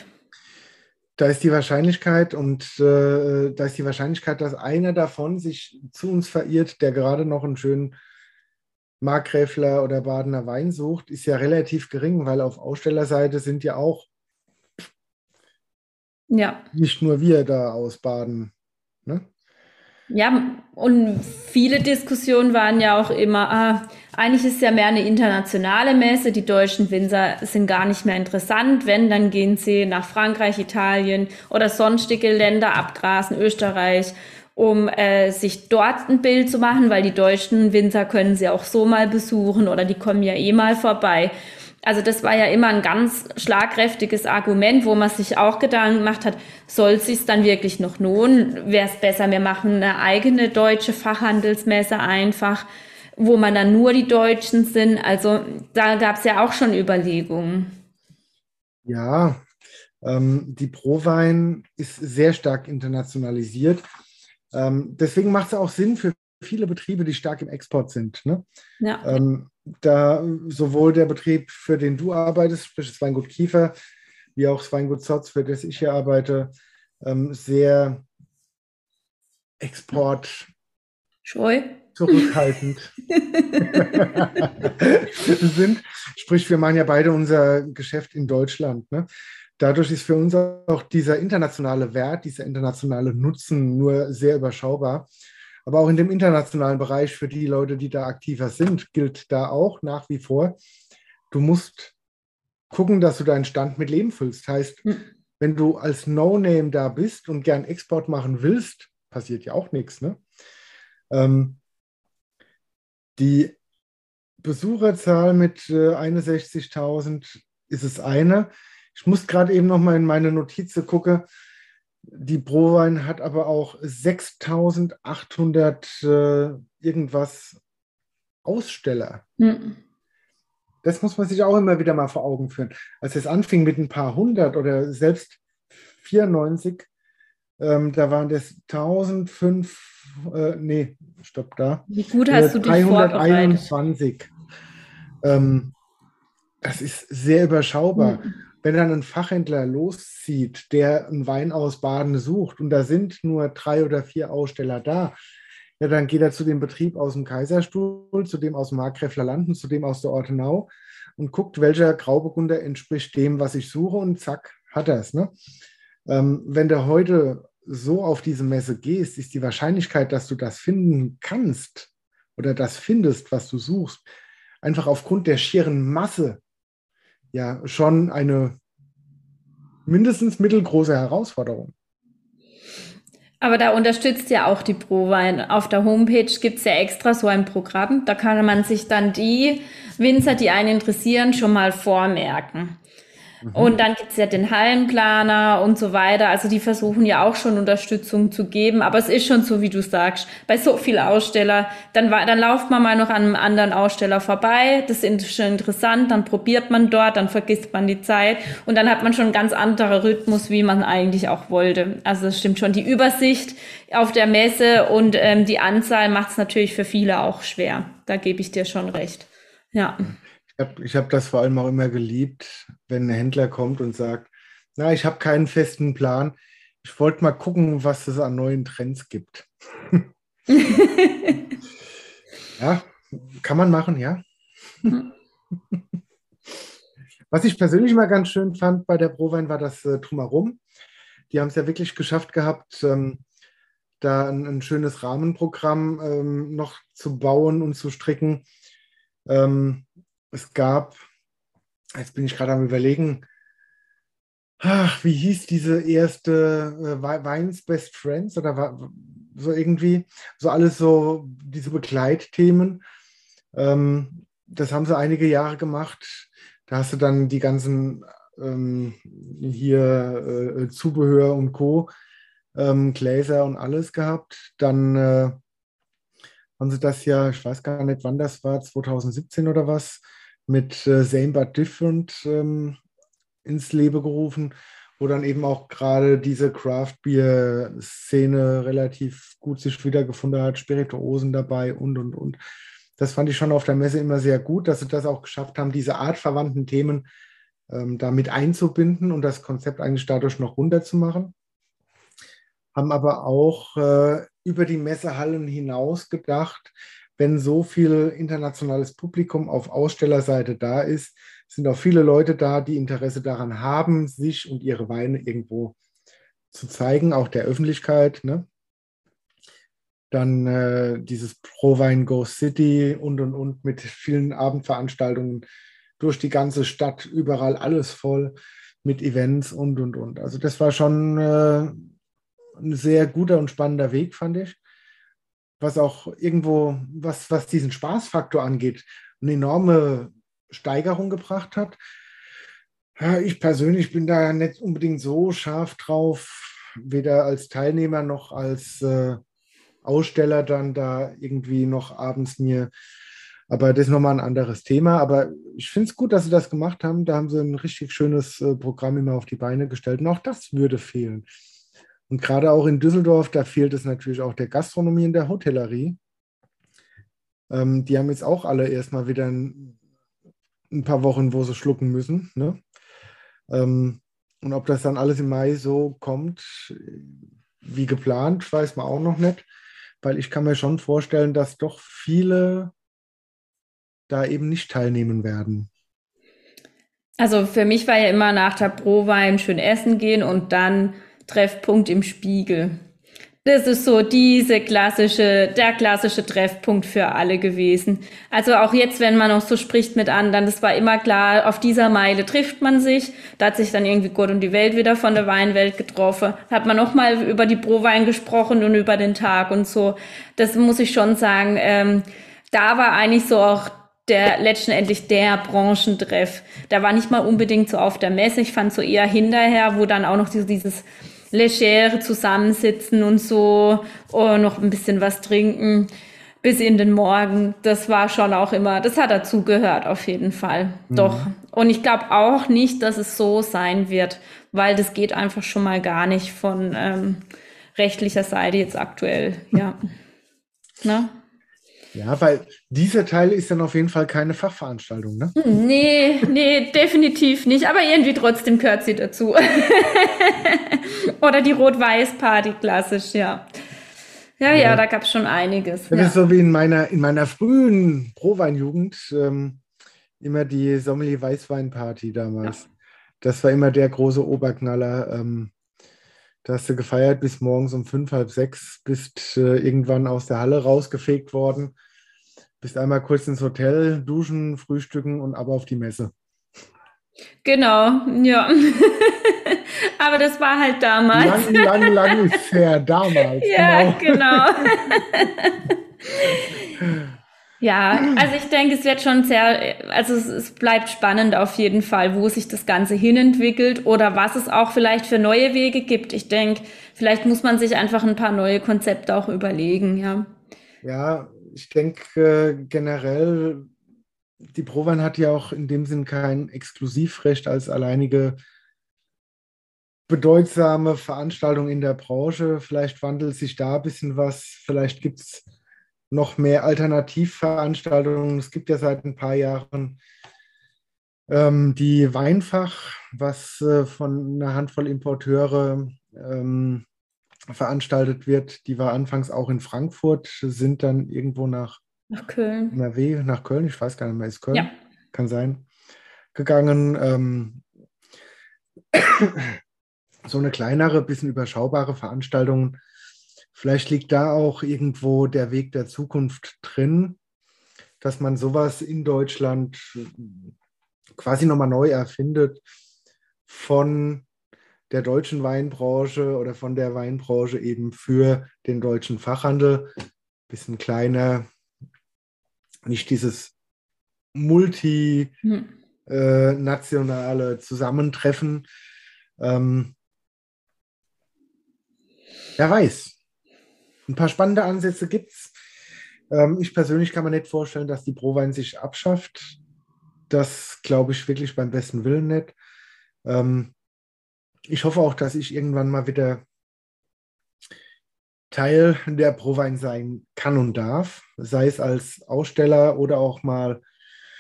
S2: da ist die Wahrscheinlichkeit und äh, da ist die Wahrscheinlichkeit, dass einer davon sich zu uns verirrt, der gerade noch einen schönen Markgräfler oder Badener Wein sucht, ist ja relativ gering, weil auf Ausstellerseite sind ja auch
S1: ja.
S2: nicht nur wir da aus Baden. Ne?
S1: Ja, und viele Diskussionen waren ja auch immer, ah, eigentlich ist es ja mehr eine internationale Messe. Die deutschen Winzer sind gar nicht mehr interessant. Wenn, dann gehen sie nach Frankreich, Italien oder sonstige Länder abgrasen, Österreich, um äh, sich dort ein Bild zu machen, weil die deutschen Winzer können sie auch so mal besuchen oder die kommen ja eh mal vorbei. Also das war ja immer ein ganz schlagkräftiges Argument, wo man sich auch Gedanken gemacht hat, soll es sich dann wirklich noch lohnen? Wäre es besser, wir machen eine eigene deutsche Fachhandelsmesse einfach, wo man dann nur die Deutschen sind. Also da gab es ja auch schon Überlegungen.
S2: Ja, ähm, die Prowein ist sehr stark internationalisiert. Ähm, deswegen macht es auch Sinn für viele Betriebe, die stark im Export sind. Ne?
S1: Ja.
S2: Ähm, da sowohl der Betrieb, für den du arbeitest, sprich das Weingut Kiefer, wie auch das Weingut Zotz, für das ich hier arbeite, ähm, sehr Export
S1: Scheu.
S2: Zurückhaltend sind. Sprich, wir machen ja beide unser Geschäft in Deutschland. Ne? dadurch ist für uns auch dieser internationale Wert, dieser internationale Nutzen nur sehr überschaubar. Aber auch in dem internationalen Bereich für die Leute, die da aktiver sind, gilt da auch nach wie vor, du musst gucken, dass du deinen Stand mit Leben füllst. Heißt, mhm. wenn du als No-Name da bist und gern Export machen willst, passiert ja auch nichts. Ne? Ähm, die Besucherzahl mit äh, 61.000 ist es eine. Ich muss gerade eben noch mal in meine Notizen gucken. Die Prowein hat aber auch 6800 äh, irgendwas Aussteller. Mhm. Das muss man sich auch immer wieder mal vor Augen führen. Als es anfing mit ein paar hundert oder selbst 94, ähm, da waren das 1005, äh, nee, stopp da.
S1: Wie gut hast äh, du dich 321.
S2: Ähm, das ist sehr überschaubar. Mhm. Wenn dann ein Fachhändler loszieht, der einen Wein aus Baden sucht und da sind nur drei oder vier Aussteller da, ja, dann geht er zu dem Betrieb aus dem Kaiserstuhl, zu dem aus dem Markgräfler Landen, zu dem aus der Ortenau und guckt, welcher Grauburgunder entspricht dem, was ich suche und zack, hat er es. Ne? Ähm, wenn du heute so auf diese Messe gehst, ist die Wahrscheinlichkeit, dass du das finden kannst oder das findest, was du suchst, einfach aufgrund der schieren Masse ja schon eine mindestens mittelgroße Herausforderung.
S1: Aber da unterstützt ja auch die ProWein. Auf der Homepage gibt es ja extra so ein Programm. Da kann man sich dann die Winzer, die einen interessieren, schon mal vormerken. Mhm. Und dann gibt's ja den Hallenplaner und so weiter. Also die versuchen ja auch schon Unterstützung zu geben. Aber es ist schon so, wie du sagst, bei so vielen Aussteller, dann, dann lauft man mal noch an einem anderen Aussteller vorbei. Das ist schon interessant. Dann probiert man dort, dann vergisst man die Zeit. Und dann hat man schon einen ganz anderen Rhythmus, wie man eigentlich auch wollte. Also das stimmt schon. Die Übersicht auf der Messe und ähm, die Anzahl macht es natürlich für viele auch schwer. Da gebe ich dir schon recht. Ja.
S2: Ich habe ich hab das vor allem auch immer geliebt, wenn ein Händler kommt und sagt, na, ich habe keinen festen Plan. Ich wollte mal gucken, was es an neuen Trends gibt. ja, kann man machen, ja. Was ich persönlich mal ganz schön fand bei der Prowein war das äh, Drumherum. Die haben es ja wirklich geschafft gehabt, ähm, da ein, ein, schönes Rahmenprogramm ähm, noch zu bauen und zu stricken. Ähm, es gab, jetzt bin ich gerade am Überlegen, ach, wie hieß diese erste äh, Weins Best Friends oder so irgendwie, so alles so diese Begleitthemen. Ähm, das haben sie einige Jahre gemacht. Da hast du dann die ganzen ähm, hier äh, Zubehör und Co., ähm, Gläser und alles gehabt. Dann äh, haben sie das ja, ich weiß gar nicht, wann das war, 2017 oder was, mit äh, Same But Different ähm, ins Leben gerufen, wo dann eben auch gerade diese Craft Beer Szene relativ gut sich wiedergefunden hat, Spirituosen dabei und und und. Das fand ich schon auf der Messe immer sehr gut, dass sie das auch geschafft haben, diese artverwandten Themen ähm, damit einzubinden und das Konzept eigentlich dadurch noch runterzumachen. Haben aber auch äh, über die Messehallen hinaus gedacht, wenn so viel internationales Publikum auf Ausstellerseite da ist, sind auch viele Leute da, die Interesse daran haben, sich und ihre Weine irgendwo zu zeigen, auch der Öffentlichkeit. Ne? Dann äh, dieses Pro Wein Go City und und und mit vielen Abendveranstaltungen durch die ganze Stadt, überall alles voll mit Events und und und. Also das war schon äh, ein sehr guter und spannender Weg, fand ich was auch irgendwo, was, was diesen Spaßfaktor angeht, eine enorme Steigerung gebracht hat. Ja, ich persönlich bin da nicht unbedingt so scharf drauf, weder als Teilnehmer noch als äh, Aussteller dann da irgendwie noch abends mir. Aber das ist nochmal ein anderes Thema. Aber ich finde es gut, dass sie das gemacht haben. Da haben sie ein richtig schönes äh, Programm immer auf die Beine gestellt. Und auch das würde fehlen. Und gerade auch in Düsseldorf, da fehlt es natürlich auch der Gastronomie und der Hotellerie. Ähm, die haben jetzt auch alle erstmal wieder ein, ein, paar Wochen, wo sie schlucken müssen. Ne? Ähm, und ob das dann alles im Mai so kommt, wie geplant, weiß man auch noch nicht. Weil ich kann mir schon vorstellen, dass doch viele da eben nicht teilnehmen werden.
S1: Also für mich war ja immer nach der Prowein schön essen gehen und dann Treffpunkt im Spiegel. Das ist so diese klassische, der klassische Treffpunkt für alle gewesen. Also auch jetzt, wenn man noch so spricht mit anderen, das war immer klar, auf dieser Meile trifft man sich. Da hat sich dann irgendwie Gott und die Welt wieder von der Weinwelt getroffen. Hat man nochmal über die Prowein gesprochen und über den Tag und so. Das muss ich schon sagen. Ähm, da war eigentlich so auch der letztendlich der Branchentreff. Da war nicht mal unbedingt so auf der Messe. Ich fand so eher hinterher, wo dann auch noch dieses legere Zusammensitzen und so und noch ein bisschen was trinken bis in den Morgen. Das war schon auch immer, das hat dazu gehört auf jeden Fall. Mhm. Doch. Und ich glaube auch nicht, dass es so sein wird, weil das geht einfach schon mal gar nicht von ähm, rechtlicher Seite jetzt aktuell. Ja.
S2: Na? Ja, weil dieser Teil ist dann auf jeden Fall keine Fachveranstaltung, ne?
S1: Nee, nee, definitiv nicht. Aber irgendwie trotzdem gehört sie dazu. Oder die Rot-Weiß-Party, klassisch, ja. Ja, ja, ja da gab es schon einiges.
S2: Das
S1: ja.
S2: ist so wie in meiner, in meiner frühen Pro-Weinjugend ähm, immer die Sommelier-Weißwein-Party damals. Ja. Das war immer der große Oberknaller. Ähm, da hast du gefeiert bis morgens um fünf, halb sechs, bist äh, irgendwann aus der Halle rausgefegt worden, bist einmal kurz ins Hotel, duschen, frühstücken und ab auf die Messe.
S1: Genau, ja. Aber das war halt damals.
S2: Lang, lang, lang ist her, damals.
S1: Ja, genau. genau. Ja, also ich denke, es wird schon sehr, also es, es, bleibt spannend auf jeden Fall, wo sich das Ganze hinentwickelt oder was es auch vielleicht für neue Wege gibt. Ich denke, vielleicht muss man sich einfach ein paar neue Konzepte auch überlegen, ja.
S2: Ja, ich denke äh, generell, die Prowein hat ja auch in dem Sinn kein Exklusivrecht als alleinige bedeutsame Veranstaltung in der Branche. Vielleicht wandelt sich da ein bisschen was, vielleicht gibt es noch mehr Alternativveranstaltungen. Es gibt ja seit ein paar Jahren ähm, die Weinfach, was äh, von einer Handvoll Importeure ähm, veranstaltet wird. Die war anfangs auch in Frankfurt, sind dann irgendwo nach,
S1: nach Köln.
S2: NRW, nach Köln, ich weiß gar nicht mehr, ist Köln? Ja. Kann sein. Gegangen. Ähm, so eine kleinere, bisschen überschaubare Veranstaltung Vielleicht liegt da auch irgendwo der Weg der Zukunft drin, dass man sowas in Deutschland quasi nochmal neu erfindet von der deutschen Weinbranche oder von der Weinbranche eben für den deutschen Fachhandel. Bisschen kleiner, nicht dieses multinationale hm. Zusammentreffen. Ähm, wer weiß, ein paar spannende Ansätze gibt es. Ähm, ich persönlich kann mir nicht vorstellen, dass die Prowein sich abschafft. Das glaube ich wirklich beim besten Willen nicht. Ähm, ich hoffe auch, dass ich irgendwann mal wieder Teil der Prowein sein kann und darf, sei es als Aussteller oder auch mal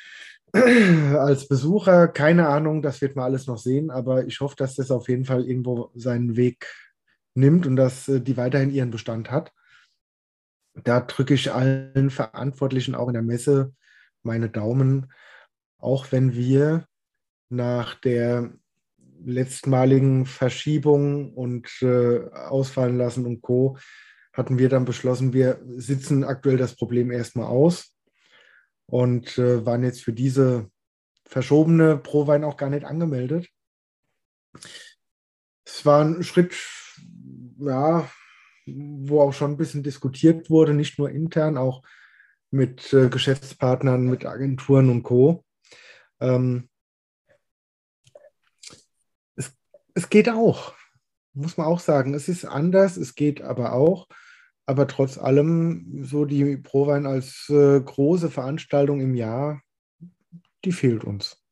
S2: als Besucher. Keine Ahnung, das wird man alles noch sehen, aber ich hoffe, dass das auf jeden Fall irgendwo seinen Weg nimmt und dass äh, die weiterhin ihren Bestand hat. Da drücke ich allen Verantwortlichen auch in der Messe meine Daumen, auch wenn wir nach der letztmaligen Verschiebung und äh, Ausfallen lassen und Co. hatten wir dann beschlossen, wir sitzen aktuell das Problem erstmal aus und äh, waren jetzt für diese verschobene Prowein auch gar nicht angemeldet. Es war ein Schritt ja, wo auch schon ein bisschen diskutiert wurde, nicht nur intern, auch mit äh, Geschäftspartnern, mit Agenturen und Co. Ähm, es, geht auch, muss man auch sagen. Es ist anders, es geht aber auch. Aber trotz allem, so die Prowein als äh, große Veranstaltung im Jahr, die fehlt uns.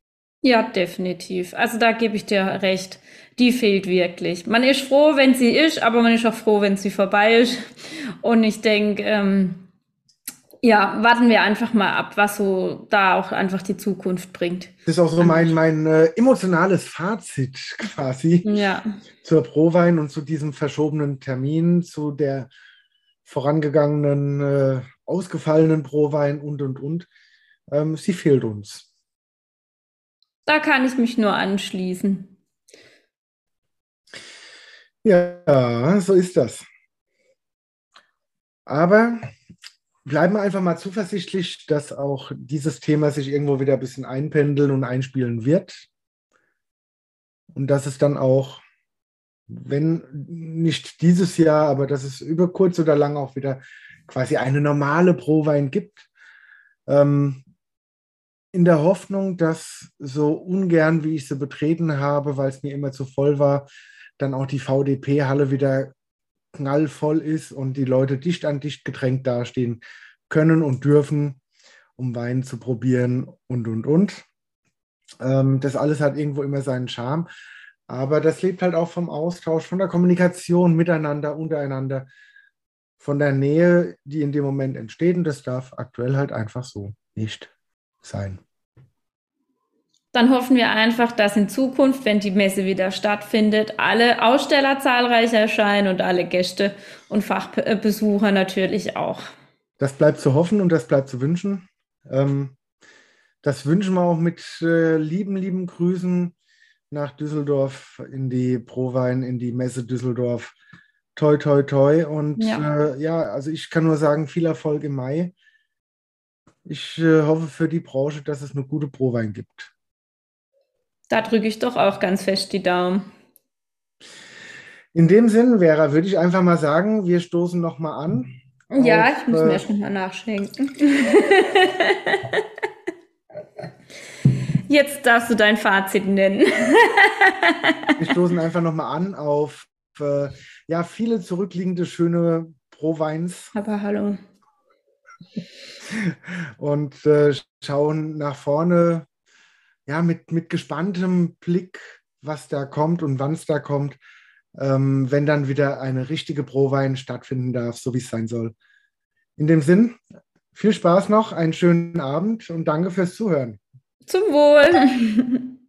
S1: Ja, definitiv. Also da gebe ich dir recht. Die fehlt wirklich. Man ist froh, wenn sie ist, aber man ist auch froh, wenn sie vorbei ist. Und ich denke, ähm, ja, warten wir einfach mal ab, was so da auch einfach die Zukunft bringt.
S2: Das ist auch so mein, mein äh, emotionales Fazit quasi
S1: ja.
S2: zur Prowein und zu diesem verschobenen Termin, zu der vorangegangenen, äh, ausgefallenen Prowein und, und, und. Ähm, sie fehlt uns.
S1: Da kann ich mich nur anschließen.
S2: Ja, so ist das. Aber bleiben wir einfach mal zuversichtlich, dass auch dieses Thema sich irgendwo wieder ein bisschen einpendeln und einspielen wird. Und dass es dann auch, wenn nicht dieses Jahr, aber dass es über kurz oder lang auch wieder quasi eine normale Prowein gibt. Ähm, in der Hoffnung, dass so ungern, wie ich sie betreten habe, weil es mir immer zu voll war, dann auch die VDP-Halle wieder knallvoll ist und die Leute dicht an dicht gedrängt dastehen können und dürfen, um Wein zu probieren und, und, und. Ähm, das alles hat irgendwo immer seinen Charme. Aber das lebt halt auch vom Austausch, von der Kommunikation miteinander, untereinander, von der Nähe, die in dem Moment entsteht. Und das darf aktuell halt einfach so nicht sein
S1: dann hoffen wir einfach, dass in Zukunft, wenn die Messe wieder stattfindet, alle Aussteller zahlreich erscheinen und alle Gäste und Fachbesucher natürlich auch.
S2: Das bleibt zu hoffen und das bleibt zu wünschen. Ähm, das wünschen wir auch mit äh, lieben, lieben Grüßen nach Düsseldorf in die Prowein, in die Messe Düsseldorf. Toi, toi, toi. Und ja, äh, ja also ich kann nur sagen, viel Erfolg im Mai. Ich äh, hoffe für die Branche, dass es eine gute Prowein gibt.
S1: Da drücke ich doch auch ganz fest die Daumen.
S2: In dem Sinn, Vera, würde ich einfach mal sagen, wir stoßen nochmal an.
S1: Ja, auf, ich muss mir äh, schon mal nachschenken. Jetzt darfst du dein Fazit nennen.
S2: wir stoßen einfach nochmal an auf äh, ja, viele zurückliegende schöne Pro-Weins.
S1: Aber hallo.
S2: Und äh, schauen nach vorne ja, mit, mit gespanntem Blick, was da kommt und wann es da kommt, ähm, wenn dann wieder eine richtige Prowein stattfinden darf, so wie es sein soll. In dem Sinn, viel Spaß noch, einen schönen Abend und danke fürs Zuhören.
S1: Zum Wohl.